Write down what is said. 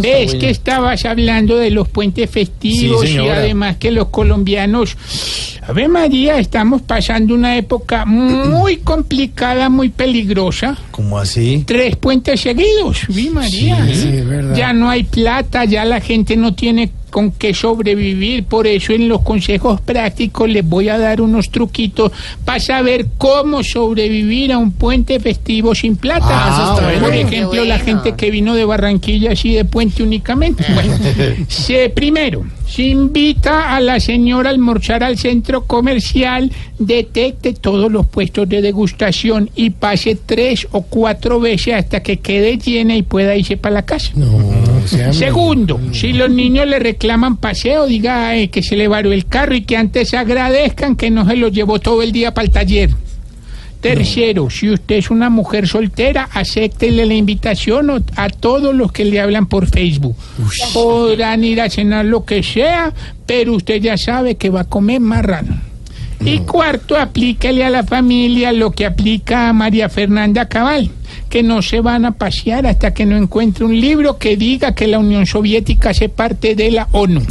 Ves que estabas hablando de los puentes festivos Sí, y además que los colombianos, a ver María, estamos pasando una época muy complicada, muy peligrosa. ¿Cómo así? Tres puentes seguidos, vi María. Sí, sí, es verdad. Ya no hay plata, ya la gente no tiene con qué sobrevivir, por eso en los consejos prácticos les voy a dar unos truquitos para saber cómo sobrevivir a un puente festivo sin plata. Ah, por bueno. ejemplo, la gente que vino de Barranquilla así de puente únicamente. Bueno, se, primero, se invita a la señora a almorzar al centro comercial, detecte todos los puestos de degustación y pase tres o cuatro veces hasta que quede llena y pueda irse para la casa. No, Segundo, si los niños le reclaman paseo, diga eh, que se le varó el carro y que antes agradezcan que no se lo llevó todo el día para el taller. Tercero, si usted es una mujer soltera, acéptele la invitación a todos los que le hablan por Facebook. Podrán ir a cenar lo que sea, pero usted ya sabe que va a comer marrano. Y cuarto, aplíquele a la familia lo que aplica a María Fernanda Cabal, que no se van a pasear hasta que no encuentre un libro que diga que la Unión Soviética hace parte de la ONU.